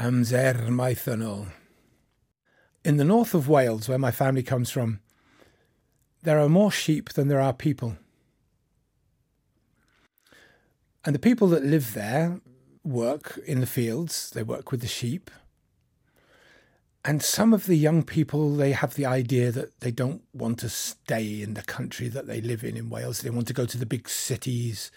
Amser Maethynol. In the north of Wales, where my family comes from, there are more sheep than there are people. And the people that live there work in the fields, they work with the sheep. And some of the young people, they have the idea that they don't want to stay in the country that they live in in Wales. They want to go to the big cities.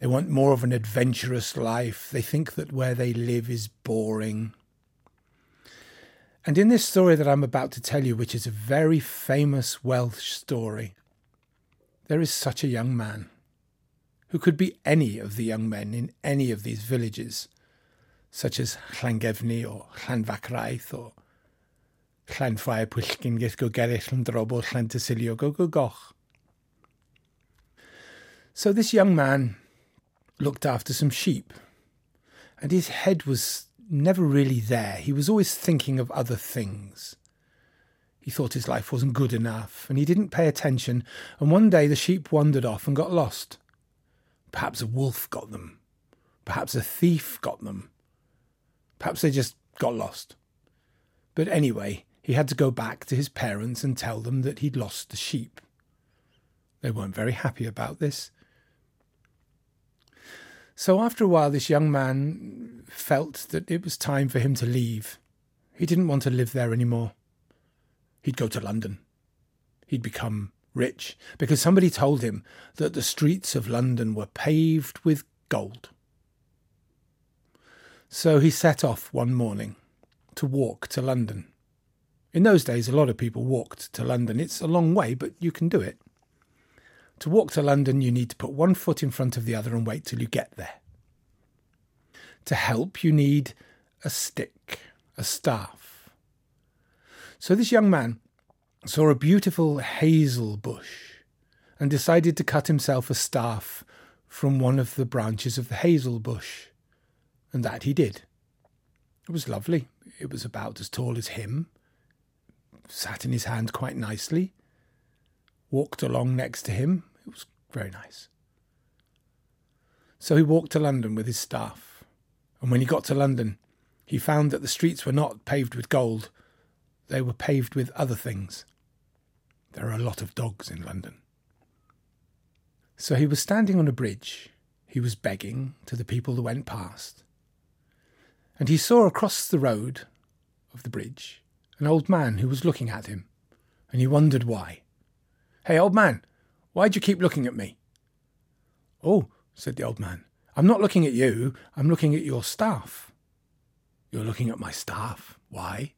They want more of an adventurous life. They think that where they live is boring. And in this story that I'm about to tell you, which is a very famous Welsh story, there is such a young man who could be any of the young men in any of these villages, such as Llangefni or Llanfachraeth or Llanffair Pwllgyn Gysgo Gerell yn Llantysilio Gogo So this young man looked after some sheep, and his head was never really there. He was always thinking of other things. He thought his life wasn't good enough, and he didn't pay attention, and one day the sheep wandered off and got lost. Perhaps a wolf got them. Perhaps a thief got them. Perhaps they just got lost. But anyway, he had to go back to his parents and tell them that he'd lost the sheep. They weren't very happy about this. So after a while, this young man felt that it was time for him to leave. He didn't want to live there anymore. He'd go to London. He'd become rich because somebody told him that the streets of London were paved with gold. So he set off one morning to walk to London. In those days, a lot of people walked to London. It's a long way, but you can do it. To walk to London, you need to put one foot in front of the other and wait till you get there. To help, you need a stick, a staff. So this young man saw a beautiful hazel bush and decided to cut himself a staff from one of the branches of the hazel bush. And that he did. It was lovely. It was about as tall as him, sat in his hand quite nicely, walked along next to him. It was very nice. So he walked to London with his staff. And when he got to London, he found that the streets were not paved with gold, they were paved with other things. There are a lot of dogs in London. So he was standing on a bridge. He was begging to the people that went past. And he saw across the road of the bridge an old man who was looking at him, and he wondered why. Hey, old man, why'd you keep looking at me? Oh, said the old man, I'm not looking at you, I'm looking at your staff. You're looking at my staff. Why?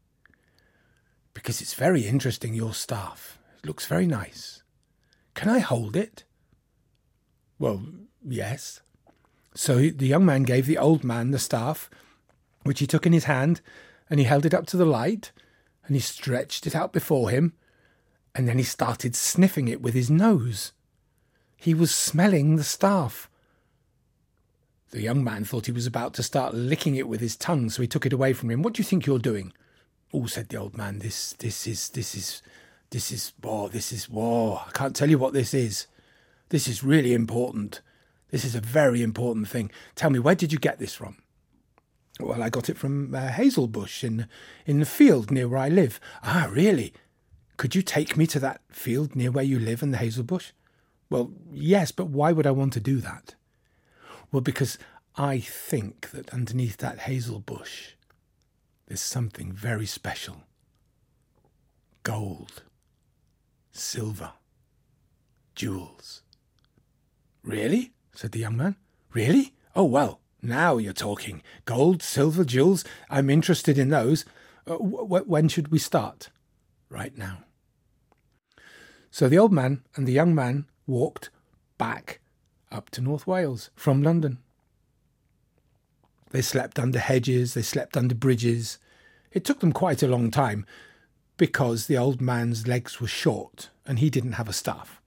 because it's very interesting, your staff. It looks very nice. Can I hold it? Well, yes. So the young man gave the old man the staff, which he took in his hand, and he held it up to the light, and he stretched it out before him, and then he started sniffing it with his nose. He was smelling the staff. The young man thought he was about to start licking it with his tongue, so he took it away from him. What do you think you're doing? Oh, said the old man, this, this is, this is, this is, oh, this is, whoa, I can't tell you what this is. This is really important. This is a very important thing. Tell me, where did you get this from? Well, I got it from uh, Hazelbush in, in the field near where I live. Ah, really? Could you take me to that field near where you live in the hazel bush? Well, yes, but why would I want to do that? Well, because I think that underneath that hazel bush there's something very special gold, silver, jewels. Really? said the young man. Really? Oh, well, now you're talking. Gold, silver, jewels. I'm interested in those. Uh, w- when should we start? Right now. So the old man and the young man walked back up to North Wales from London. They slept under hedges, they slept under bridges. It took them quite a long time because the old man's legs were short and he didn't have a staff.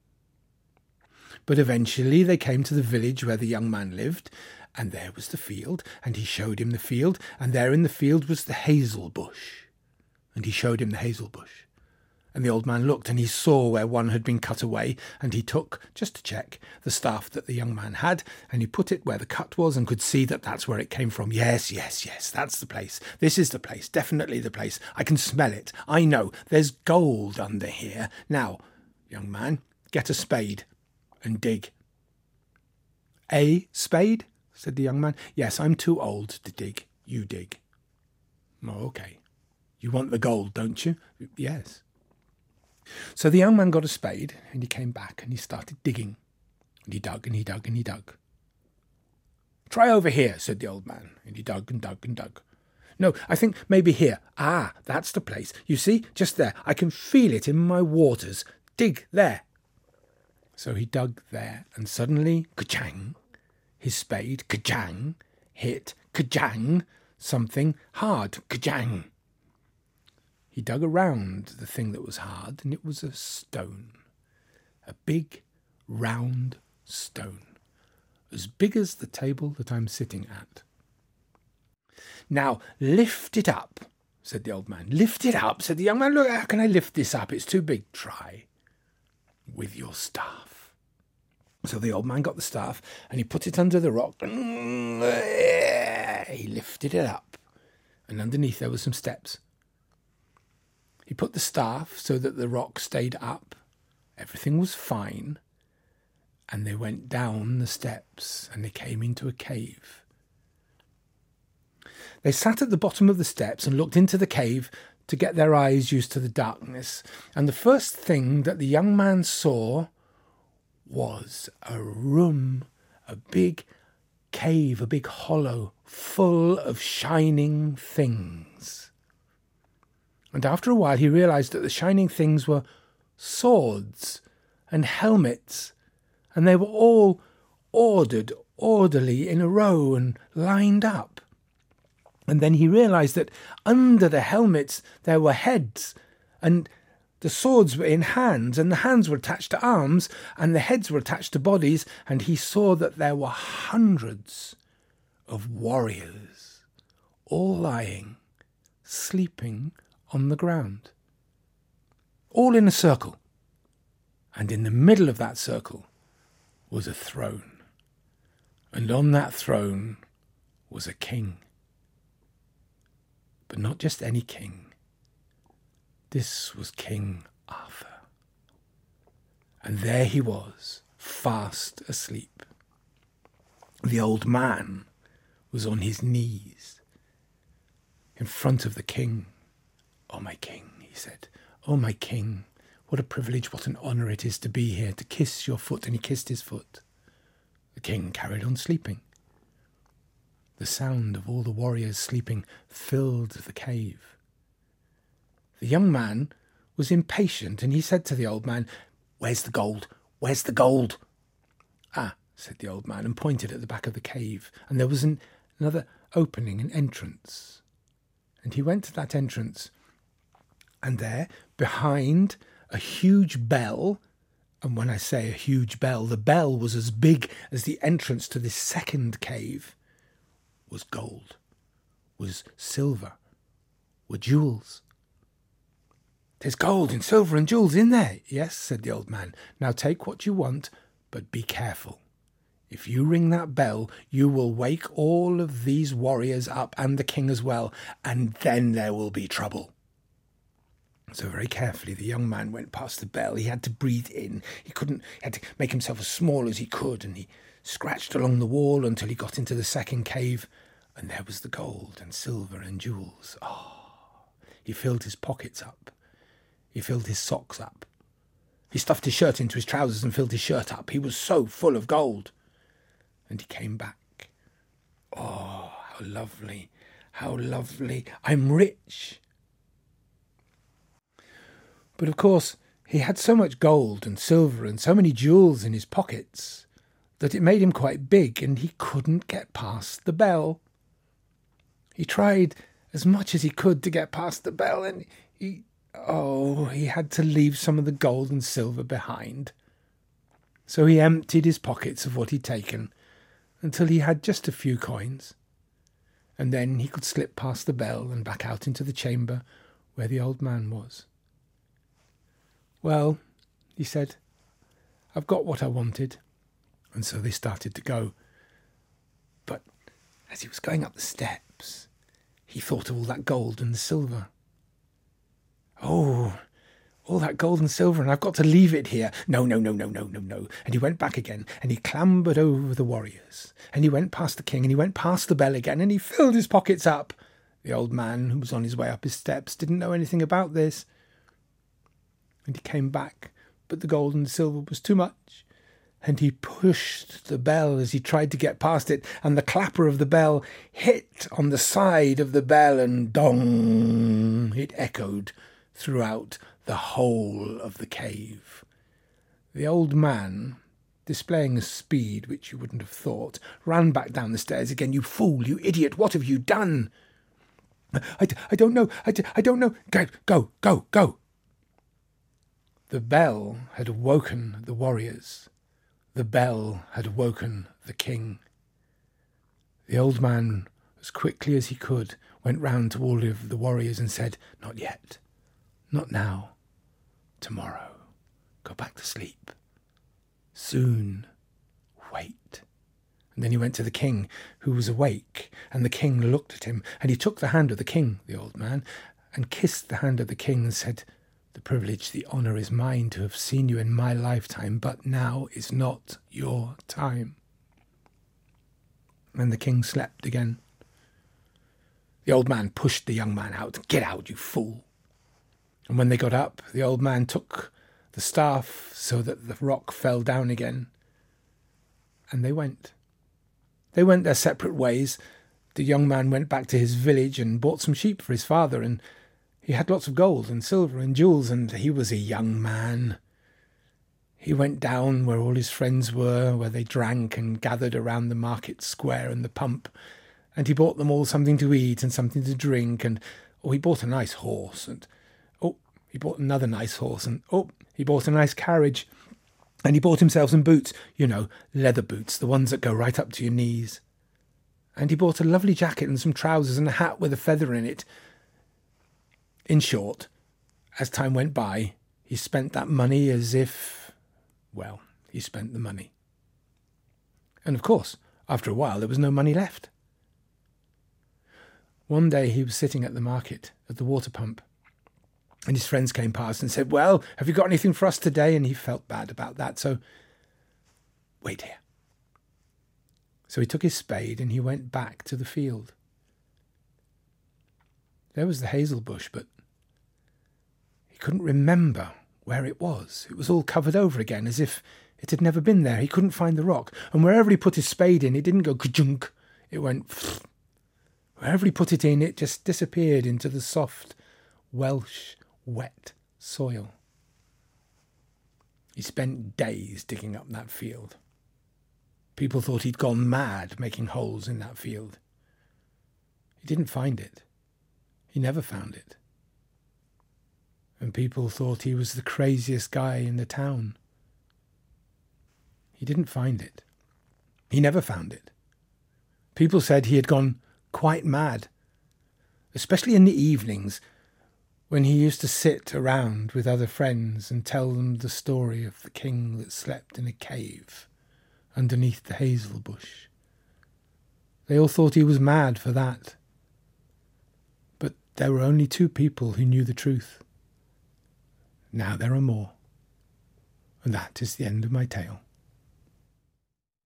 But eventually they came to the village where the young man lived, and there was the field, and he showed him the field, and there in the field was the hazel bush. And he showed him the hazel bush. And the old man looked, and he saw where one had been cut away, and he took, just to check, the staff that the young man had, and he put it where the cut was, and could see that that's where it came from. Yes, yes, yes, that's the place. This is the place, definitely the place. I can smell it. I know. There's gold under here. Now, young man, get a spade and dig. A spade? said the young man. Yes, I'm too old to dig. You dig. Oh, okay. You want the gold, don't you? Yes. So the young man got a spade and he came back and he started digging. And he dug and he dug and he dug. Try over here, said the old man. And he dug and dug and dug. No, I think maybe here. Ah, that's the place. You see, just there. I can feel it in my waters. Dig there. So he dug there, and suddenly, ka-chang, his spade, ka-chang, hit, ka-chang, something hard, ka-chang. He dug around the thing that was hard, and it was a stone. A big, round stone. As big as the table that I'm sitting at. Now, lift it up, said the old man. Lift it up, said the young man. Look, how can I lift this up? It's too big. Try. With your staff. So the old man got the staff and he put it under the rock. He lifted it up. And underneath there were some steps. He put the staff so that the rock stayed up. Everything was fine. And they went down the steps and they came into a cave. They sat at the bottom of the steps and looked into the cave to get their eyes used to the darkness. And the first thing that the young man saw was a room, a big cave, a big hollow, full of shining things. And after a while, he realized that the shining things were swords and helmets, and they were all ordered orderly in a row and lined up. And then he realized that under the helmets there were heads, and the swords were in hands, and the hands were attached to arms, and the heads were attached to bodies, and he saw that there were hundreds of warriors, all lying, sleeping on the ground, all in a circle. And in the middle of that circle was a throne, and on that throne was a king. But not just any king. This was King Arthur. And there he was, fast asleep. The old man was on his knees in front of the king. Oh, my king, he said. Oh, my king, what a privilege, what an honour it is to be here, to kiss your foot. And he kissed his foot. The king carried on sleeping. The sound of all the warriors sleeping filled the cave. The young man was impatient, and he said to the old man, Where's the gold? Where's the gold? Ah, said the old man, and pointed at the back of the cave, and there was an, another opening, an entrance. And he went to that entrance and there, behind a huge bell, and when I say a huge bell, the bell was as big as the entrance to this second cave, was gold, was silver, were jewels. There's gold and silver and jewels in there. Yes, said the old man. Now take what you want, but be careful. If you ring that bell, you will wake all of these warriors up and the king as well, and then there will be trouble. So very carefully the young man went past the bell. He had to breathe in. He couldn't he had to make himself as small as he could, and he scratched along the wall until he got into the second cave, and there was the gold and silver and jewels. Oh, he filled his pockets up. He filled his socks up. He stuffed his shirt into his trousers and filled his shirt up. He was so full of gold. And he came back. Oh, how lovely, how lovely. I'm rich. But of course, he had so much gold and silver and so many jewels in his pockets that it made him quite big and he couldn't get past the bell. He tried as much as he could to get past the bell and he, oh, he had to leave some of the gold and silver behind. So he emptied his pockets of what he'd taken until he had just a few coins. And then he could slip past the bell and back out into the chamber where the old man was. Well, he said, I've got what I wanted. And so they started to go. But as he was going up the steps, he thought of all that gold and the silver. Oh, all that gold and silver, and I've got to leave it here. No, no, no, no, no, no, no. And he went back again, and he clambered over the warriors, and he went past the king, and he went past the bell again, and he filled his pockets up. The old man, who was on his way up his steps, didn't know anything about this. And he came back, but the gold and the silver was too much, and he pushed the bell as he tried to get past it, and the clapper of the bell hit on the side of the bell, and dong! It echoed throughout the whole of the cave. The old man, displaying a speed which you wouldn't have thought, ran back down the stairs again. You fool, you idiot, what have you done? I, I don't know, I, I don't know. Go, go, go, go. The bell had woken the warriors. The bell had woken the king. The old man, as quickly as he could, went round to all of the warriors and said, Not yet, not now. Tomorrow. Go back to sleep. Soon. Wait. And then he went to the king, who was awake, and the king looked at him, and he took the hand of the king, the old man, and kissed the hand of the king and said, privilege, the honour is mine to have seen you in my lifetime, but now is not your time. And the king slept again. The old man pushed the young man out. Get out, you fool. And when they got up, the old man took the staff so that the rock fell down again. And they went. They went their separate ways. The young man went back to his village and bought some sheep for his father, and he had lots of gold and silver and jewels, and he was a young man. He went down where all his friends were, where they drank and gathered around the market square and the pump, and he bought them all something to eat and something to drink, and oh, he bought a nice horse, and oh, he bought another nice horse, and oh, he bought a nice carriage. And he bought himself some boots, you know, leather boots, the ones that go right up to your knees. And he bought a lovely jacket and some trousers and a hat with a feather in it. In short, as time went by, he spent that money as if, well, he spent the money. And of course, after a while, there was no money left. One day he was sitting at the market, at the water pump, and his friends came past and said, Well, have you got anything for us today? And he felt bad about that. So, wait here. So he took his spade and he went back to the field. There was the hazel bush, but couldn't remember where it was. It was all covered over again, as if it had never been there. He couldn't find the rock. And wherever he put his spade in, it didn't go kajunk. It went. Pfft. Wherever he put it in, it just disappeared into the soft Welsh wet soil. He spent days digging up that field. People thought he'd gone mad making holes in that field. He didn't find it. He never found it. And people thought he was the craziest guy in the town. He didn't find it. He never found it. People said he had gone quite mad, especially in the evenings when he used to sit around with other friends and tell them the story of the king that slept in a cave underneath the hazel bush. They all thought he was mad for that. But there were only two people who knew the truth. Now there are more. And that is the end of my tale.